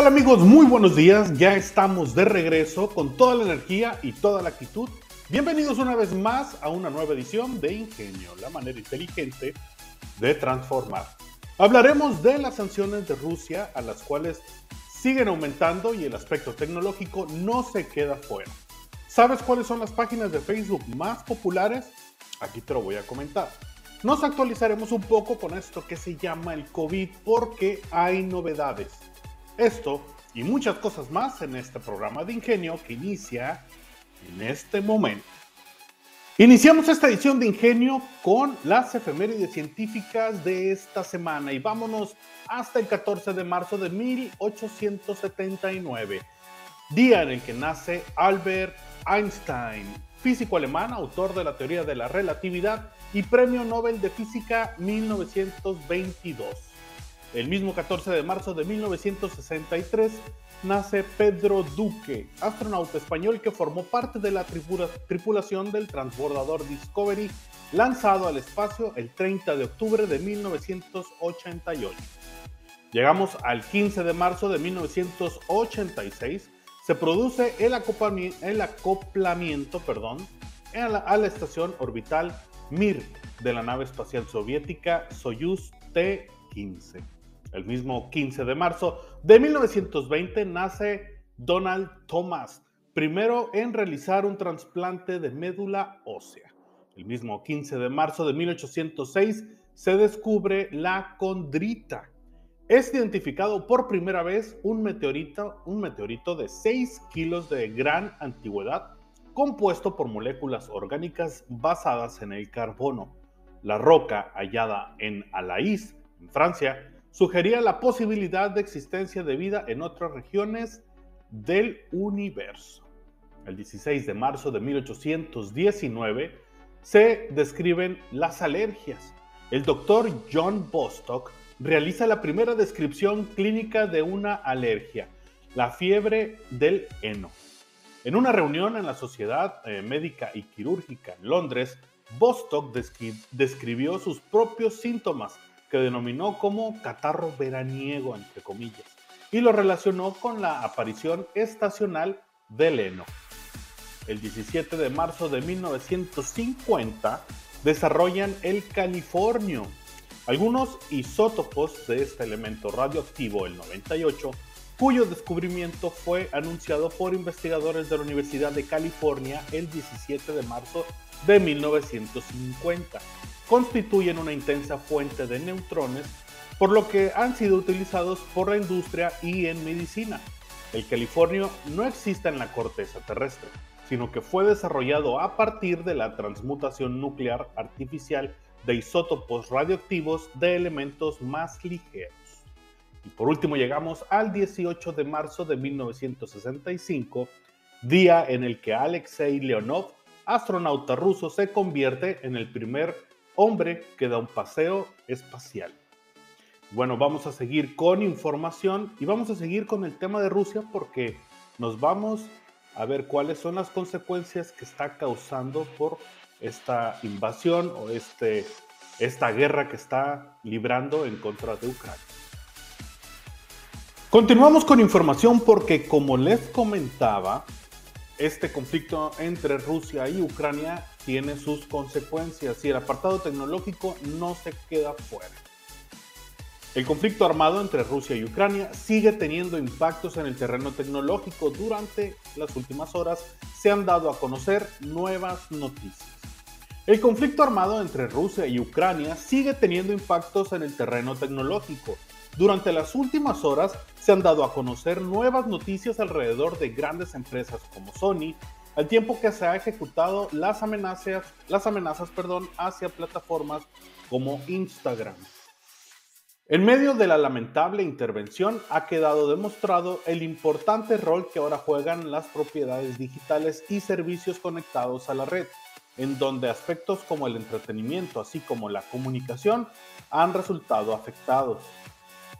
Tal amigos? Muy buenos días. Ya estamos de regreso con toda la energía y toda la actitud. Bienvenidos una vez más a una nueva edición de Ingenio, la manera inteligente de transformar. Hablaremos de las sanciones de Rusia a las cuales siguen aumentando y el aspecto tecnológico no se queda fuera. ¿Sabes cuáles son las páginas de Facebook más populares? Aquí te lo voy a comentar. Nos actualizaremos un poco con esto que se llama el COVID porque hay novedades. Esto y muchas cosas más en este programa de Ingenio que inicia en este momento. Iniciamos esta edición de Ingenio con las efemérides científicas de esta semana y vámonos hasta el 14 de marzo de 1879, día en el que nace Albert Einstein, físico alemán, autor de la teoría de la relatividad y premio Nobel de Física 1922. El mismo 14 de marzo de 1963 nace Pedro Duque, astronauta español que formó parte de la tripulación del transbordador Discovery, lanzado al espacio el 30 de octubre de 1988. Llegamos al 15 de marzo de 1986, se produce el, acoplamiento perdón, a, la, estación orbital Mir de la nave espacial soviética Soyuz T-15. El mismo 15 de marzo de 1920 nace Donald Thomas, primero en realizar un trasplante de médula ósea. El mismo 15 de marzo de 1806 se descubre la condrita. Es identificado por primera vez un meteorito, un meteorito de 6 kilos de gran antigüedad, compuesto por moléculas orgánicas basadas en el carbono. La roca hallada en Alaís, en Francia, sugería la posibilidad de existencia de vida en otras regiones del universo. El 16 de marzo de 1819 se describen las alergias. El doctor John Bostock realiza la primera descripción clínica de una alergia, la fiebre del heno. En una reunión en la Sociedad eh, Médica y Quirúrgica en Londres, Bostock describió sus propios síntomas que denominó como catarro veraniego, entre comillas, y lo relacionó con la aparición estacional del heno. El 17 de marzo de 1950 desarrollan el californio. Algunos isótopos de este elemento radioactivo, el 98, cuyo descubrimiento fue anunciado por investigadores de la Universidad de California el 17 de marzo de 1950 constituyen una intensa fuente de neutrones, por lo que han sido utilizados por la industria y en medicina. El californio no existe en la corteza terrestre, sino que fue desarrollado a partir de la transmutación nuclear artificial de isótopos radioactivos de elementos más ligeros. Y por último llegamos al 18 de marzo de 1965, día en el que Alexei Leonov, astronauta ruso, se convierte en el primer hombre que da un paseo espacial. Bueno, vamos a seguir con información y vamos a seguir con el tema de Rusia porque nos vamos a ver cuáles son las consecuencias que está causando por esta invasión o este, esta guerra que está librando en contra de Ucrania. Continuamos con información porque como les comentaba, este conflicto entre Rusia y Ucrania tiene sus consecuencias y el apartado tecnológico no se queda fuera. El conflicto armado entre Rusia y Ucrania sigue teniendo impactos en el terreno tecnológico. Durante las últimas horas se han dado a conocer nuevas noticias. El conflicto armado entre Rusia y Ucrania sigue teniendo impactos en el terreno tecnológico. Durante las últimas horas se han dado a conocer nuevas noticias alrededor de grandes empresas como Sony, al tiempo que se ha ejecutado las amenazas, las amenazas perdón, hacia plataformas como Instagram. En medio de la lamentable intervención ha quedado demostrado el importante rol que ahora juegan las propiedades digitales y servicios conectados a la red, en donde aspectos como el entretenimiento así como la comunicación han resultado afectados.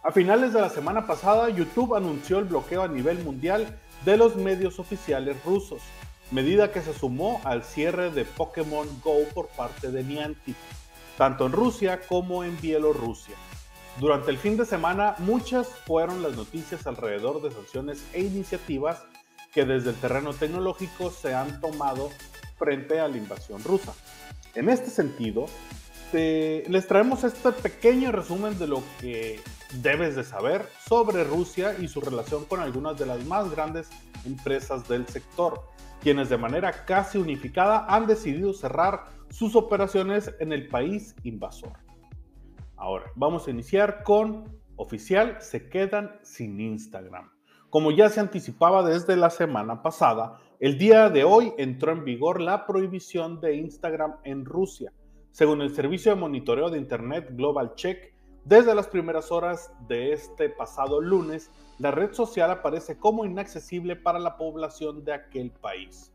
A finales de la semana pasada, YouTube anunció el bloqueo a nivel mundial de los medios oficiales rusos, medida que se sumó al cierre de Pokémon Go por parte de Niantic, tanto en Rusia como en Bielorrusia. Durante el fin de semana, muchas fueron las noticias alrededor de sanciones e iniciativas que desde el terreno tecnológico se han tomado frente a la invasión rusa. En este sentido, les traemos este pequeño resumen de lo que debes de saber sobre Rusia y su relación con algunas de las más grandes empresas del sector, quienes de manera casi unificada han decidido cerrar sus operaciones en el país invasor. Ahora, vamos a iniciar con oficial, se quedan sin Instagram. Como ya se anticipaba desde la semana pasada, el día de hoy entró en vigor la prohibición de Instagram en Rusia. Según el servicio de monitoreo de Internet Global Check, desde las primeras horas de este pasado lunes, la red social aparece como inaccesible para la población de aquel país.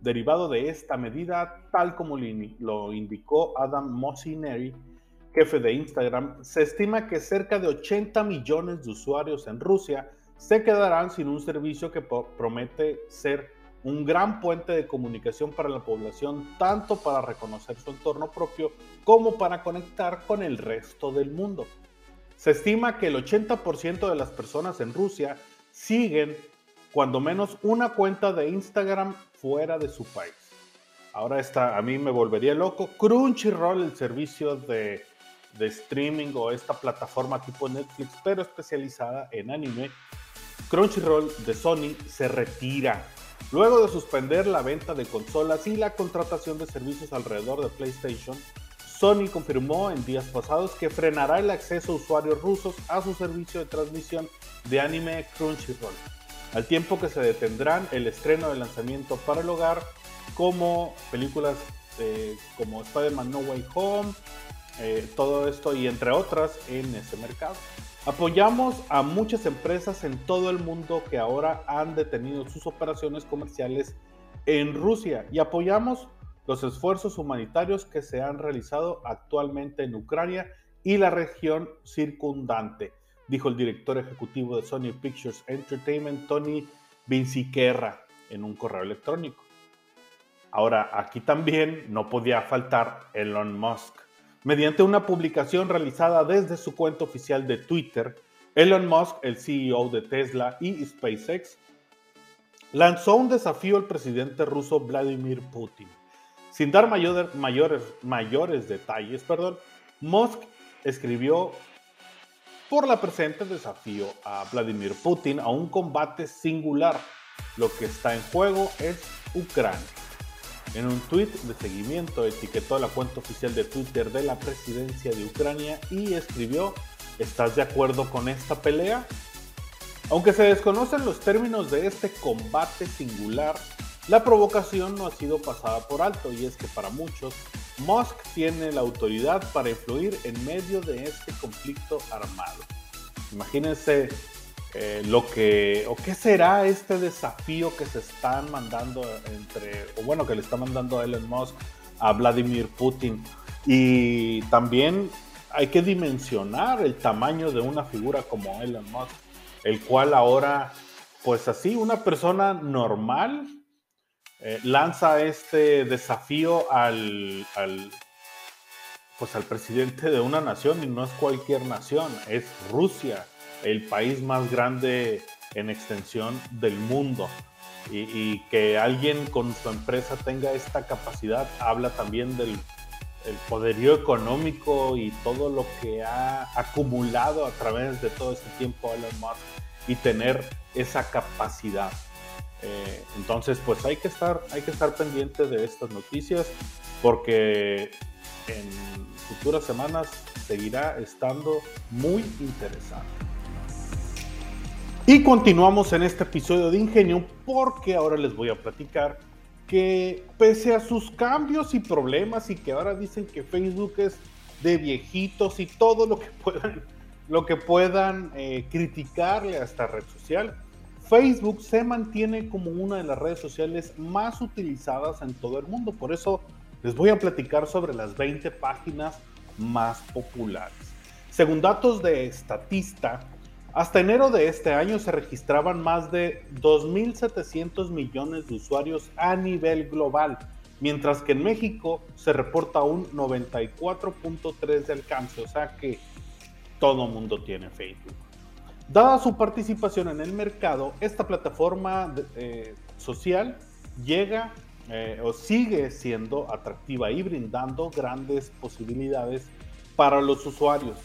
Derivado de esta medida, tal como lo indicó Adam Mossineri, jefe de Instagram, se estima que cerca de 80 millones de usuarios en Rusia se quedarán sin un servicio que promete ser un gran puente de comunicación para la población, tanto para reconocer su entorno propio como para conectar con el resto del mundo. Se estima que el 80% de las personas en Rusia siguen cuando menos una cuenta de Instagram fuera de su país. Ahora esta a mí me volvería loco. Crunchyroll, el servicio de de streaming o esta plataforma tipo Netflix, pero especializada en anime, Crunchyroll de Sony se retira. Luego de suspender la venta de consolas y la contratación de servicios alrededor de PlayStation, Sony confirmó en días pasados que frenará el acceso a usuarios rusos a su servicio de transmisión de anime Crunchyroll, al tiempo que se detendrán el estreno de lanzamiento para el hogar como películas como Spider-Man No Way Home, eh, todo esto y entre otras en ese mercado. Apoyamos a muchas empresas en todo el mundo que ahora han detenido sus operaciones comerciales en Rusia y apoyamos los esfuerzos humanitarios que se han realizado actualmente en Ucrania y la región circundante, dijo el director ejecutivo de Sony Pictures Entertainment, Tony Vinciquerra, en un correo electrónico. Ahora, aquí también no podía faltar Elon Musk Mediante una publicación realizada desde su cuenta oficial de Twitter, Elon Musk, el CEO de Tesla y SpaceX, lanzó un desafío al presidente ruso Vladimir Putin. Sin dar mayores, mayores detalles, perdón, Musk escribió por la presente desafío a Vladimir Putin a un combate singular. Lo que está en juego es Ucrania. En un tuit de seguimiento etiquetó la cuenta oficial de Twitter de la presidencia de Ucrania y escribió, ¿estás de acuerdo con esta pelea? Aunque se desconocen los términos de este combate singular, la provocación no ha sido pasada por alto y es que para muchos, Musk tiene la autoridad para influir en medio de este conflicto armado. Imagínense eh, lo que, o qué será este desafío que se están mandando entre, o bueno, que le está mandando a Elon Musk a Vladimir Putin. Y también hay que dimensionar el tamaño de una figura como Elon Musk, el cual ahora, pues así, una persona normal eh, lanza este desafío al, al, pues al presidente de una nación y no es cualquier nación, es Rusia el país más grande en extensión del mundo. Y, que alguien con su empresa tenga esta capacidad habla también del poderío económico y todo lo que ha acumulado a través de todo este tiempo Elon Musk y tener esa capacidad. Eh, entonces, pues hay que estar, hay que estar pendiente de estas noticias porque en futuras semanas seguirá estando muy interesante. Y continuamos en este episodio de Ingenio porque ahora les voy a platicar que pese a sus cambios y problemas y que ahora dicen que Facebook es de viejitos y todo lo que puedan lo que puedan eh, criticarle a esta red social. Facebook se mantiene como una de las redes sociales más utilizadas en todo el mundo. Por eso les voy a platicar sobre las 20 páginas más populares. Según datos de Statista, hasta enero de este año se registraban más de 2.700 millones de usuarios a nivel global, mientras que en México se reporta un 94.3 de alcance, o sea que todo mundo tiene Facebook. Dada su participación en el mercado, esta plataforma eh, social llega eh, o sigue siendo atractiva y brindando grandes posibilidades para los usuarios.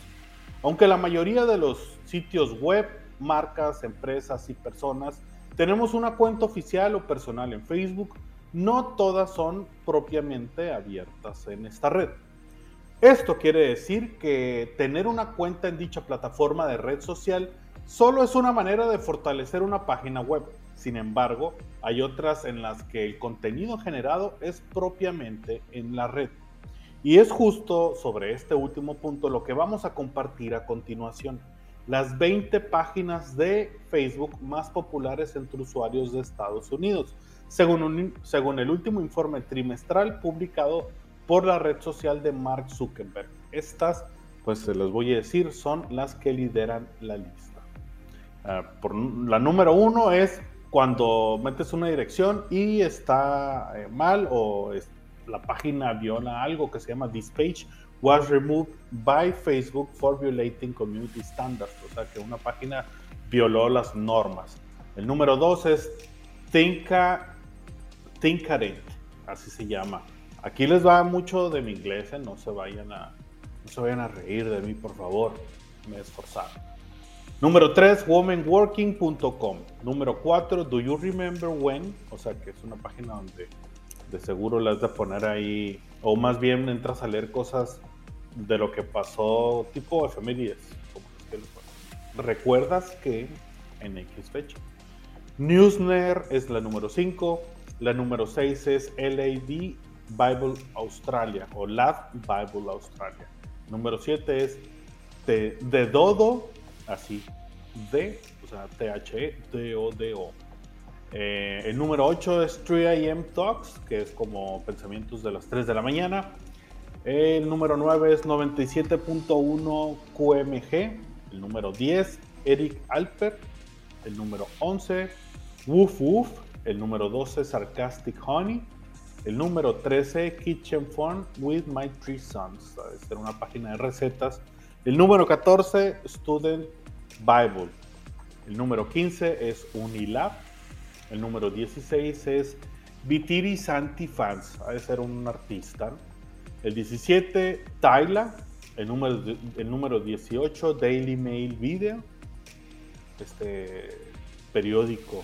Aunque la mayoría de los sitios web, marcas, empresas y personas tenemos una cuenta oficial o personal en Facebook, no todas son propiamente abiertas en esta red. Esto quiere decir que tener una cuenta en dicha plataforma de red social Solo es una manera de fortalecer una página web. Sin embargo, hay otras en las que el contenido generado es propiamente en la red. Y es justo sobre este último punto lo que vamos a compartir a continuación. Las 20 páginas de Facebook más populares entre usuarios de Estados Unidos, según, el último informe trimestral publicado por la red social de Mark Zuckerberg. Estas, pues se los voy a decir, son las que lideran la lista. Ah, la número uno es cuando metes una dirección y está eh, mal o la página viola algo que se llama This page was removed by Facebook for violating community standards. O sea que una página violó las normas. El número dos es Tinka, así se llama. Aquí les va mucho de mi inglés, ¿eh? no se vayan a, no se vayan a reír de mí, por favor. Me he esforzado. Número 3, womanworking.com. Número 4, Do You Remember When? O sea, que es una página donde de seguro las de poner ahí, o más bien entras a leer cosas de lo que pasó, tipo efemérides. ¿Recuerdas que en X fecha? Newsner es la número 5. La número 6 es LAD Bible Australia o LAD Bible Australia. Número 7 es de Dodo así, D, o sea, T-H-E-D-O-D-O. Eh, el número 8 es 3am Talks, que es como pensamientos de las 3 de la mañana. El número 9 es 97.1 QMG. El número 10, Eric Alper. El número 11, Woof Woof. El número 12, Sarcastic Honey. El número 13, Kitchen Fun with My Three Sons. Ser una página de recetas el número 14, Student Bible. El número 15 es Unilab. El número 16 es Vitiri Santi Fans, ha de ser un artista. El 17, Tyla. El número, el número 18, Daily Mail Video, este periódico.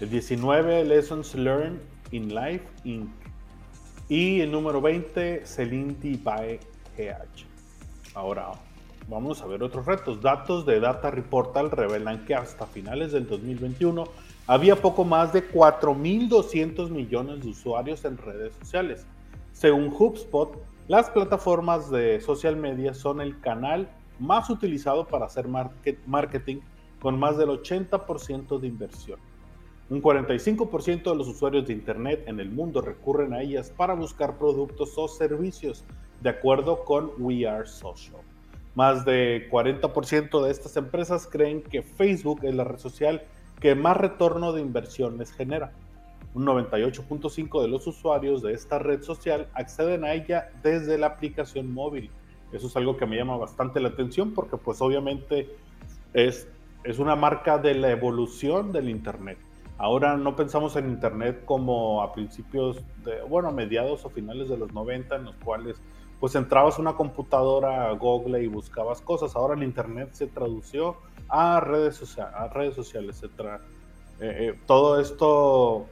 El 19, Lessons Learned in Life Inc. Y el número 20, Celinti by GH. Ahora, Vamos a ver otros retos. Datos de Data Reportal revelan que hasta finales del 2021 había poco más de 4.200 millones de usuarios en redes sociales. Según HubSpot, las plataformas de social media son el canal más utilizado para hacer marketing con más del 80% de inversión. Un 45% de los usuarios de Internet en el mundo recurren a ellas para buscar productos o servicios, de acuerdo con We Are Social. Más de 40% de estas empresas creen que Facebook es la red social que más retorno de inversiones genera. Un 98.5% de los usuarios de esta red social acceden a ella desde la aplicación móvil. Eso es algo que me llama bastante la atención porque pues obviamente es, es una marca de la evolución del Internet. Ahora no pensamos en Internet como a principios de, bueno, mediados o finales de los 90 en los cuales pues entrabas a una computadora, a Google y buscabas cosas. Ahora el Internet se tradució a redes, sociales, a redes sociales. Eh, eh, todo esto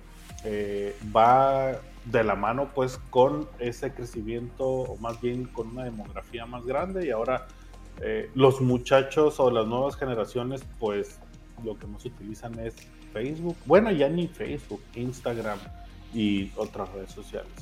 eh, va de la mano pues con ese crecimiento o más bien con una demografía más grande y ahora los muchachos o las nuevas generaciones pues lo que más utilizan es Facebook, bueno ya ni Facebook, Instagram y otras redes sociales.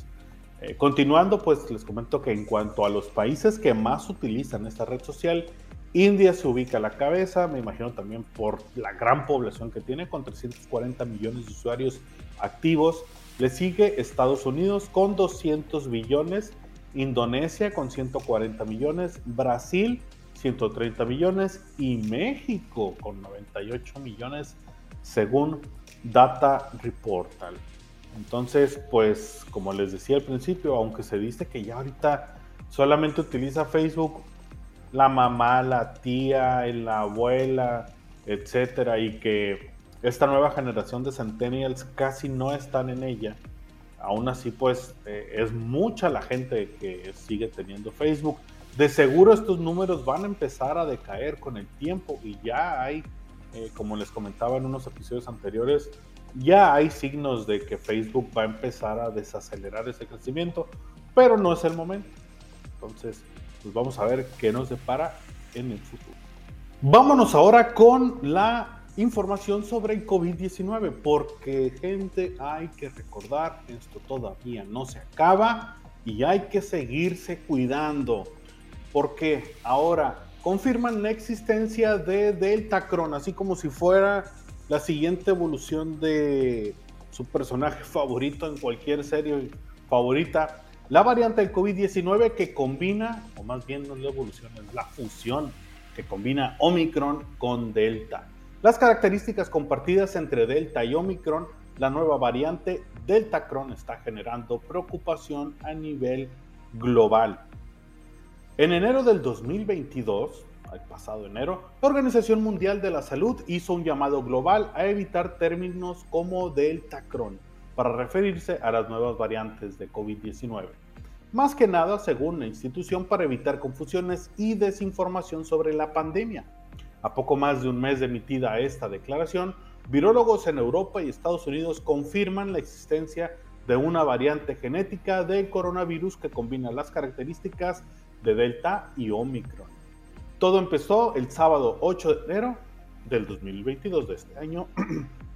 continuando, pues les comento que en cuanto a los países que más utilizan esta red social, India se ubica a la cabeza, me imagino también por la gran población que tiene, con 340 millones de usuarios activos. Le sigue Estados Unidos con 200 billones, Indonesia con 140 millones, Brasil 130 millones y México con 98 millones según Data Reportal. Entonces, pues como les decía al principio, aunque se dice que ya ahorita solamente utiliza Facebook la mamá, la tía, la abuela, etcétera, y que esta nueva generación de centennials casi no están en ella. Aún así, pues eh, es mucha la gente que sigue teniendo Facebook. De seguro estos números van a empezar a decaer con el tiempo y ya hay, eh, como les comentaba en unos episodios anteriores, ya hay signos de que Facebook va a empezar a desacelerar ese crecimiento, pero no es el momento. Entonces, pues vamos a ver qué nos depara en el futuro. Vámonos ahora con la información sobre el COVID-19, porque gente, hay que recordar, esto todavía no se acaba y hay que seguirse cuidando, porque ahora confirman la existencia de Delta Cron, así como si fuera la siguiente evolución de su personaje favorito en cualquier serie favorita la variante del COVID-19 que combina, o más bien no es la evolución, es la fusión que combina Omicron con Delta. Las características compartidas entre Delta y Omicron, la nueva variante Delta Cron está generando preocupación a nivel global. En enero del 2022, al pasado enero, la Organización Mundial de la Salud hizo un llamado global a evitar términos como Delta Cron para referirse a las nuevas variantes de COVID-19. Más que nada, según la institución, para evitar confusiones y desinformación sobre la pandemia. A poco más de un mes de emitida esta declaración, virólogos en Europa y Estados Unidos confirman la existencia de una variante genética del coronavirus que combina las características de Delta y Omicron. Todo empezó el sábado 8 de enero del 2022 de este año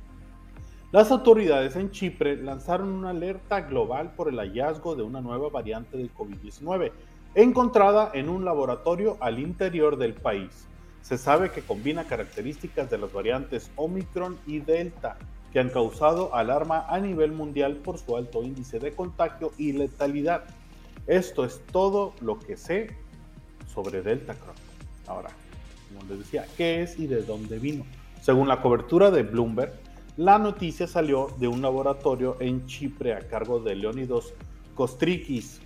Las autoridades en Chipre lanzaron una alerta global por el hallazgo de una nueva variante del COVID-19 encontrada en un laboratorio al interior del país. Se sabe que combina características de las variantes Omicron y Delta, que han causado alarma a nivel mundial por su alto índice de contagio y letalidad. Esto es todo lo que sé sobre Delta Cron. Ahora, como les decía, ¿qué es y de dónde vino? Según la cobertura de Bloomberg, la noticia salió de un laboratorio en Chipre a cargo de Leonidos Kostrikis,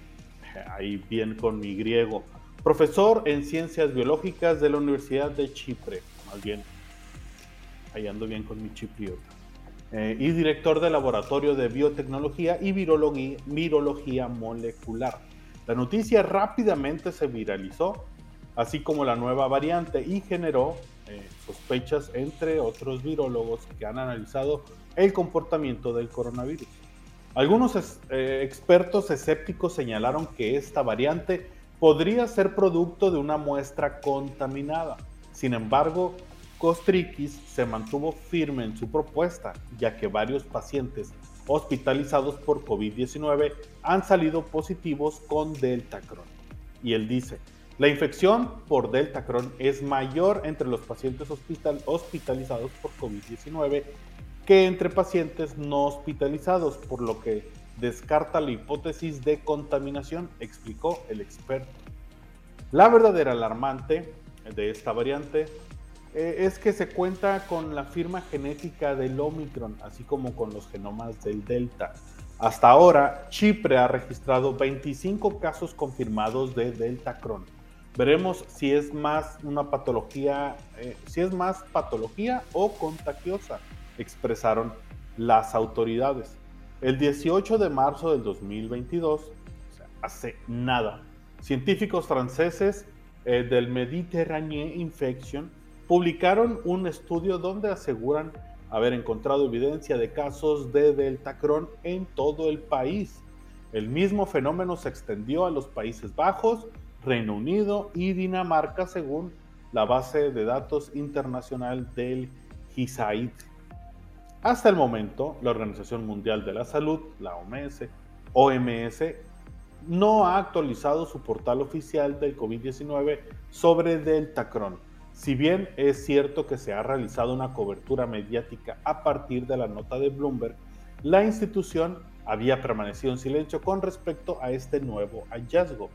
ahí bien con mi griego, profesor en ciencias biológicas de la Universidad de Chipre, más bien, ahí ando bien con mi chipriota, eh, y director del Laboratorio de Biotecnología y Virología Molecular. La noticia rápidamente se viralizó, así como la nueva variante, y generó eh, sospechas entre otros virólogos que han analizado el comportamiento del coronavirus. Algunos eh, expertos escépticos señalaron que esta variante podría ser producto de una muestra contaminada. Sin embargo, Kostrikis se mantuvo firme en su propuesta, ya que varios pacientes hospitalizados por COVID-19 han salido positivos con Delta Cron. Y él dice, la infección por Delta Cron es mayor entre los pacientes hospitalizados por COVID-19 que entre pacientes no hospitalizados, por lo que descarta la hipótesis de contaminación, explicó el experto. La verdadera alarmante de esta variante eh, es que se cuenta con la firma genética del Omicron, así como con los genomas del Delta. Hasta ahora, Chipre ha registrado 25 casos confirmados de Delta Cron Veremos si es más una patología, eh, si es más patología o contagiosa, expresaron las autoridades. El 18 de marzo del 2022, o sea, hace nada, científicos franceses eh, del Mediterranean Infection publicaron un estudio donde aseguran haber encontrado evidencia de casos de Deltacron en todo el país. El mismo fenómeno se extendió a los Países Bajos, Reino Unido y Dinamarca, según la base de datos internacional del GISAID. Hasta el momento, la Organización Mundial de la Salud, la OMS, OMS, no ha actualizado su portal oficial del COVID-19 sobre Deltacron. Si bien es cierto que se ha realizado una cobertura mediática a partir de la nota de Bloomberg, la institución había permanecido en silencio con respecto a este nuevo hallazgo.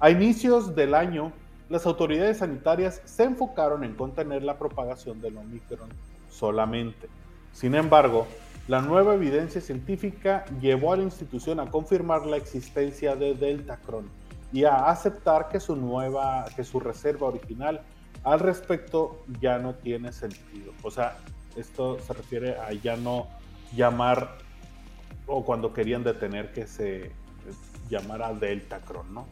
A inicios del año, las autoridades sanitarias se enfocaron en contener la propagación del Omicron solamente. Sin embargo, la nueva evidencia científica llevó a la institución a confirmar la existencia de Deltacron y a aceptar que su nueva, que su reserva original al respecto ya no tiene sentido. O sea, esto se refiere a ya no llamar o cuando querían detener que se llamara Deltacron, ¿no?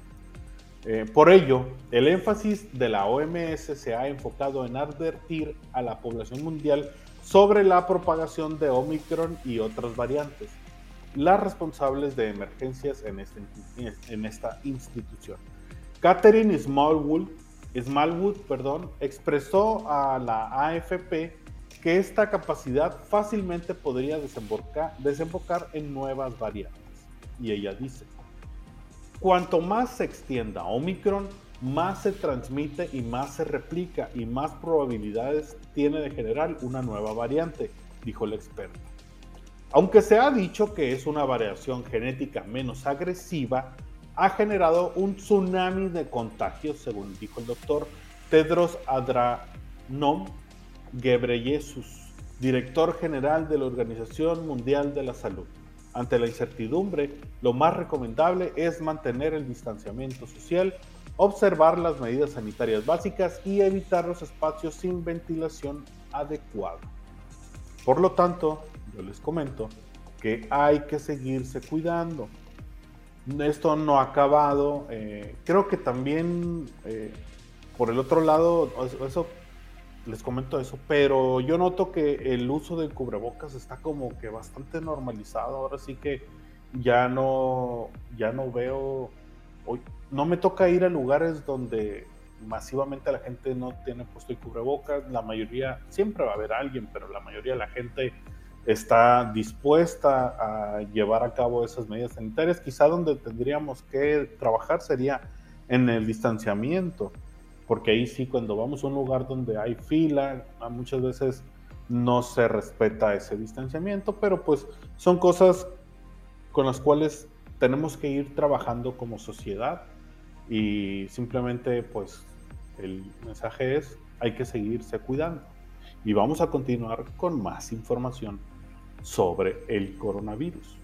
Eh, por ello, el énfasis de la OMS se ha enfocado en advertir a la población mundial sobre la propagación de Omicron y otras variantes, las responsables de emergencias en, este, esta institución. Catherine Smallwood, Smallwood perdón, expresó a la AFP que esta capacidad fácilmente podría desembocar, desembocar en nuevas variantes. Y ella dice, Cuanto más se extienda Omicron, más se transmite y más se replica y más probabilidades tiene de generar una nueva variante, dijo el experto. Aunque se ha dicho que es una variación genética menos agresiva, ha generado un tsunami de contagios, según dijo el doctor Tedros Adhanom Ghebreyesus, director general de la Organización Mundial de la Salud. Ante la incertidumbre, lo más recomendable es mantener el distanciamiento social, observar las medidas sanitarias básicas y evitar los espacios sin ventilación adecuada. Por lo tanto, yo les comento que hay que seguirse cuidando. Esto no ha acabado. Eh, creo que también, eh, por el otro lado, eso les comento eso, pero yo noto que el uso del cubrebocas está como que bastante normalizado. Ahora sí que ya no, ya no veo, no me toca ir a lugares donde masivamente la gente no tiene puesto el cubrebocas. La mayoría, siempre va a haber alguien, pero la mayoría de la gente está dispuesta a llevar a cabo esas medidas sanitarias. Quizá donde tendríamos que trabajar sería en el distanciamiento porque ahí sí, cuando vamos a un lugar donde hay fila, muchas veces no se respeta ese distanciamiento, pero pues son cosas con las cuales tenemos que ir trabajando como sociedad y simplemente pues el mensaje es hay que seguirse cuidando y vamos a continuar con más información sobre el coronavirus.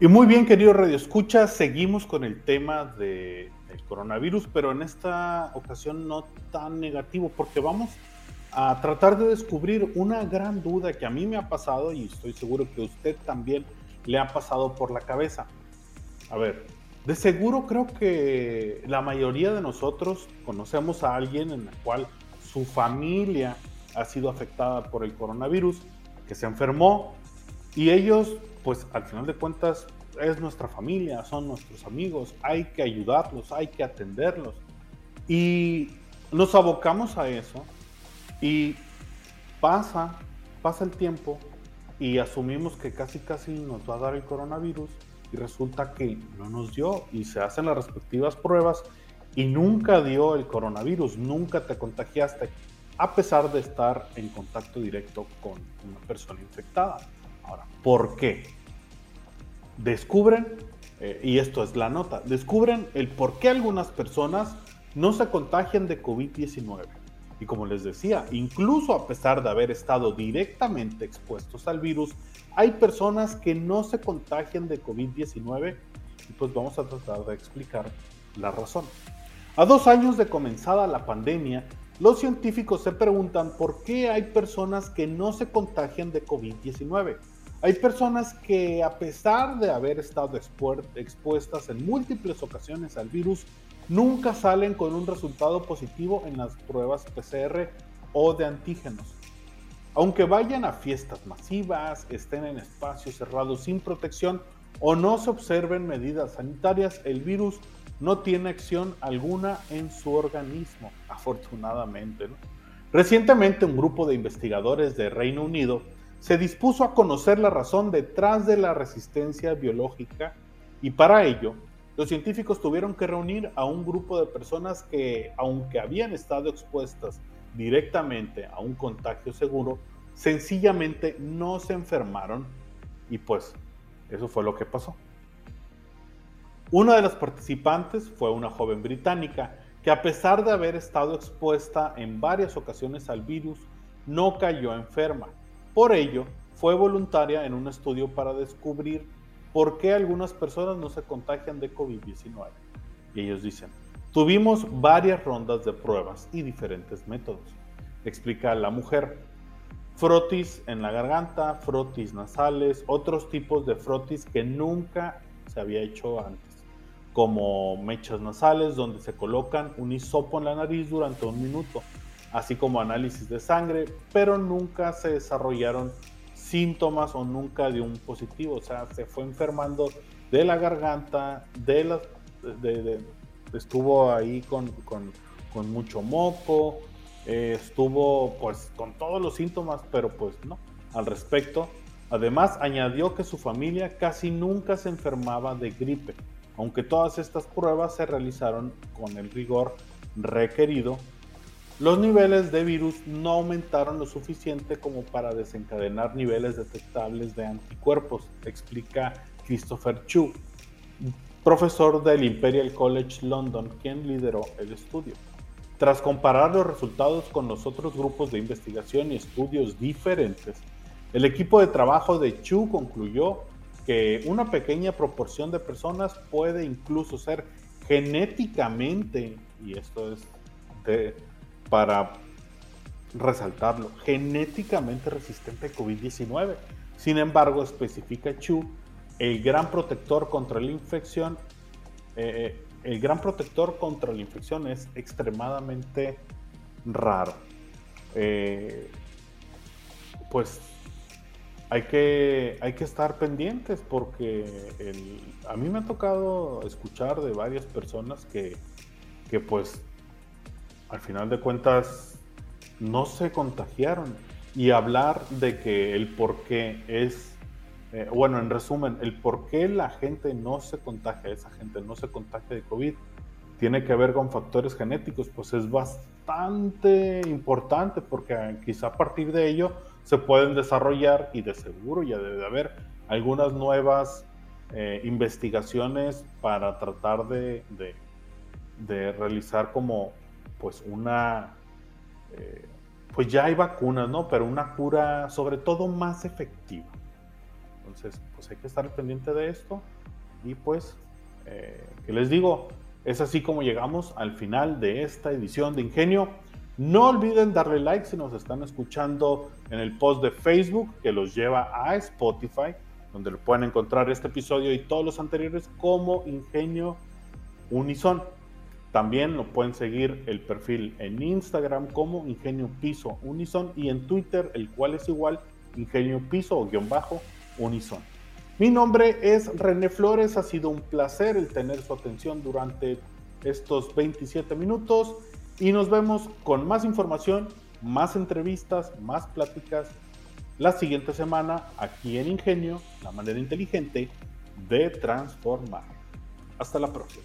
Y muy bien, querido Radio Escucha, seguimos con el tema de el coronavirus, pero en esta ocasión no tan negativo, porque vamos a tratar de descubrir una gran duda que a mí me ha pasado y estoy seguro que a usted también le ha pasado por la cabeza. A ver, de seguro creo que la mayoría de nosotros conocemos a alguien en la cual su familia ha sido afectada por el coronavirus, que se enfermó y ellos, pues al final de cuentas, es nuestra familia, son nuestros amigos, hay que ayudarlos, hay que atenderlos. Y nos abocamos a eso y pasa, pasa el tiempo y asumimos que casi casi nos va a dar el coronavirus y resulta que no nos dio y se hacen las respectivas pruebas y nunca dio el coronavirus, nunca te contagiaste a pesar de estar en contacto directo con una persona infectada. Ahora, ¿por qué? Descubren, eh, y esto es la nota, descubren el por qué algunas personas no se contagian de COVID-19. Y como les decía, incluso a pesar de haber estado directamente expuestos al virus, hay personas que no se contagian de COVID-19 y pues vamos a tratar de explicar la razón. A dos años de comenzada la pandemia, los científicos se preguntan por qué hay personas que no se contagian de COVID-19. Hay personas que a pesar de haber estado expuestas en múltiples ocasiones al virus, nunca salen con un resultado positivo en las pruebas PCR o de antígenos. Aunque vayan a fiestas masivas, estén en espacios cerrados sin protección o no se observen medidas sanitarias, el virus no tiene acción alguna en su organismo, afortunadamente. Recientemente un grupo de investigadores de Reino Unido se dispuso a conocer la razón detrás de la resistencia biológica Y para ello, los científicos tuvieron que reunir a un grupo de personas que, aunque habían estado expuestas directamente a un contagio seguro, sencillamente no se enfermaron y pues eso fue lo que pasó. Una de las participantes fue una joven británica que a pesar de haber estado expuesta en varias ocasiones al virus, no cayó enferma. Por ello, fue voluntaria en un estudio para descubrir por qué algunas personas no se contagian de COVID-19. Y ellos dicen, tuvimos varias rondas de pruebas y diferentes métodos, explica la mujer. Frotis en la garganta, frotis nasales, otros tipos de frotis que nunca se había hecho antes, como mechas nasales donde se colocan un hisopo en la nariz durante un minuto, así como análisis de sangre, pero nunca se desarrollaron síntomas o nunca de un positivo, o sea, se fue enfermando de la garganta, de las, estuvo ahí con, mucho moco, eh, estuvo pues con todos los síntomas, pero pues no, al respecto. Además, añadió que su familia casi nunca se enfermaba de gripe, aunque todas estas pruebas se realizaron con el rigor requerido los niveles de virus no aumentaron lo suficiente como para desencadenar niveles detectables de anticuerpos, explica Christopher Chu, profesor del Imperial College London, quien lideró el estudio. Tras comparar los resultados con los otros grupos de investigación y estudios diferentes, el equipo de trabajo de Chu concluyó que una pequeña proporción de personas puede incluso ser genéticamente, y esto es de, para resaltarlo, genéticamente resistente a COVID-19. Sin embargo, especifica Chu, el gran protector contra la infección, eh, el gran protector contra la infección es extremadamente raro. Eh, pues hay que, hay que estar pendientes porque a mí me ha tocado escuchar de varias personas que, que pues al final de cuentas no se contagiaron. Y hablar de que el por qué es, eh, bueno, en resumen, el por qué la gente no se contagia, esa gente no se contagia de COVID, tiene que ver con factores genéticos, pues es bastante importante porque quizá a partir de ello se pueden desarrollar y de seguro ya debe haber algunas nuevas eh, investigaciones para tratar de, de realizar como pues una, eh, pues ya hay vacunas, ¿no? Pero una cura sobre todo más efectiva. Entonces, pues hay que estar pendiente de esto y pues, eh, ¿qué les digo? Es así como llegamos al final de esta edición de Ingenio. No olviden darle like si nos están escuchando en el post de Facebook que los lleva a Spotify, donde lo pueden encontrar este episodio y todos los anteriores como Ingenio Unison. También lo pueden seguir el perfil en Instagram como Ingenio Piso Unison y en Twitter, el cual es igual Ingenio Piso o guion bajo Unison. Mi nombre es René Flores, ha sido un placer el tener su atención durante estos 27 minutos y nos vemos con más información, más entrevistas, más pláticas la siguiente semana aquí en Ingenio, la manera inteligente de transformar. Hasta la próxima.